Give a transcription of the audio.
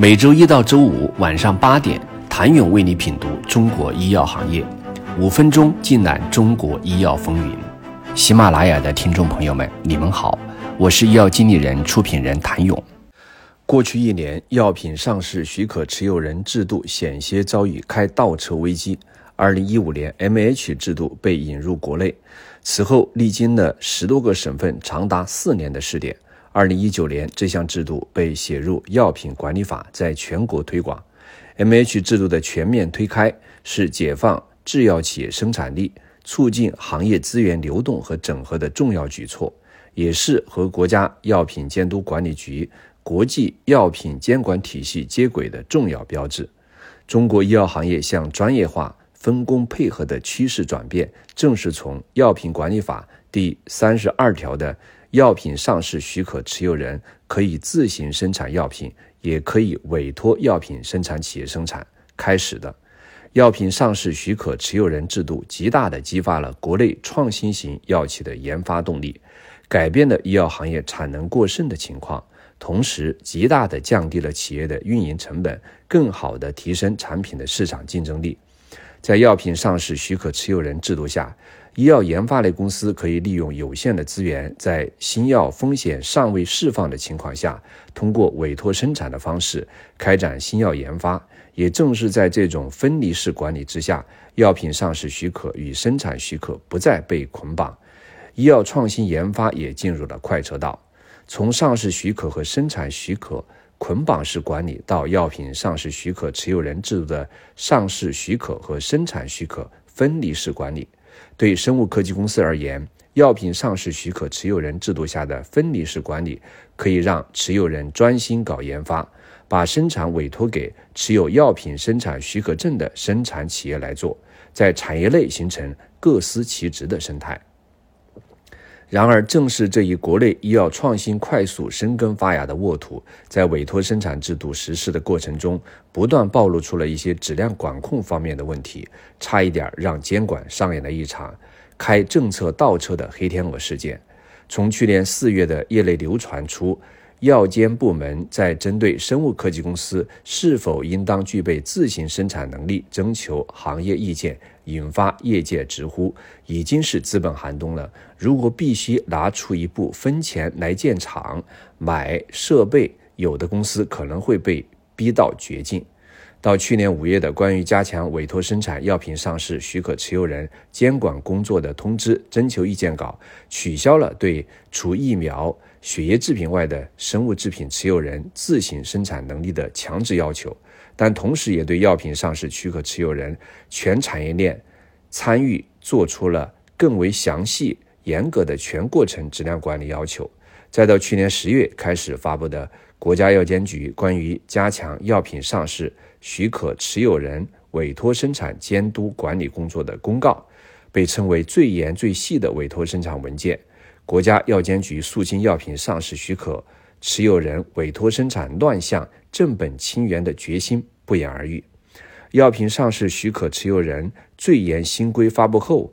每周一到周五晚上八点，谭勇为你品读中国医药行业，五分钟尽览中国医药风云。喜马拉雅的听众朋友们，你们好，我是医药经理人、出品人谭勇。过去一年，药品上市许可持有人制度险些遭遇开倒车危机。二零一五年，MH 制度被引入国内，此后历经了十多个省份长达四年的试点。二零一九年，这项制度被写入药品管理法，在全国推广。MH 制度的全面推开，是解放制药企业生产力、促进行业资源流动和整合的重要举措，也是和国家药品监督管理局、国际药品监管体系接轨的重要标志。中国医药行业向专业化、分工配合的趋势转变，正是从药品管理法第三十二条的。药品上市许可持有人可以自行生产药品，也可以委托药品生产企业生产。开始的药品上市许可持有人制度，极大地激发了国内创新型药企的研发动力，改变了医药行业产能过剩的情况，同时极大地降低了企业的运营成本，更好地提升产品的市场竞争力。在药品上市许可持有人制度下，医药研发类公司可以利用有限的资源，在新药风险尚未释放的情况下，通过委托生产的方式开展新药研发。也正是在这种分离式管理之下，药品上市许可与生产许可不再被捆绑，医药创新研发也进入了快车道。从上市许可和生产许可捆绑式管理，到药品上市许可持有人制度的上市许可和生产许可分离式管理。对生物科技公司而言，药品上市许可持有人制度下的分离式管理，可以让持有人专心搞研发，把生产委托给持有药品生产许可证的生产企业来做，在产业内形成各司其职的生态。然而，正是这一国内医药创新快速生根发芽的沃土，在委托生产制度实施的过程中，不断暴露出了一些质量管控方面的问题，差一点让监管上演了一场开政策倒车的黑天鹅事件。从去年四月的业内流传出。药监部门在针对生物科技公司是否应当具备自行生产能力征求行业意见，引发业界直呼已经是资本寒冬了。如果必须拿出一部分钱来建厂、买设备，有的公司可能会被逼到绝境。到去年五月的关于加强委托生产药品上市许可持有人监管工作的通知征求意见稿，取消了对除疫苗。血液制品外的生物制品持有人自行生产能力的强制要求，但同时也对药品上市许可持有人全产业链参与做出了更为详细、严格的全过程质量管理要求。再到去年十月开始发布的国家药监局关于加强药品上市许可持有人委托生产监督管理工作的公告，被称为最严最细的委托生产文件。国家药监局肃清药品上市许可持有人委托生产乱象、正本清源的决心不言而喻。药品上市许可持有人最严新规发布后，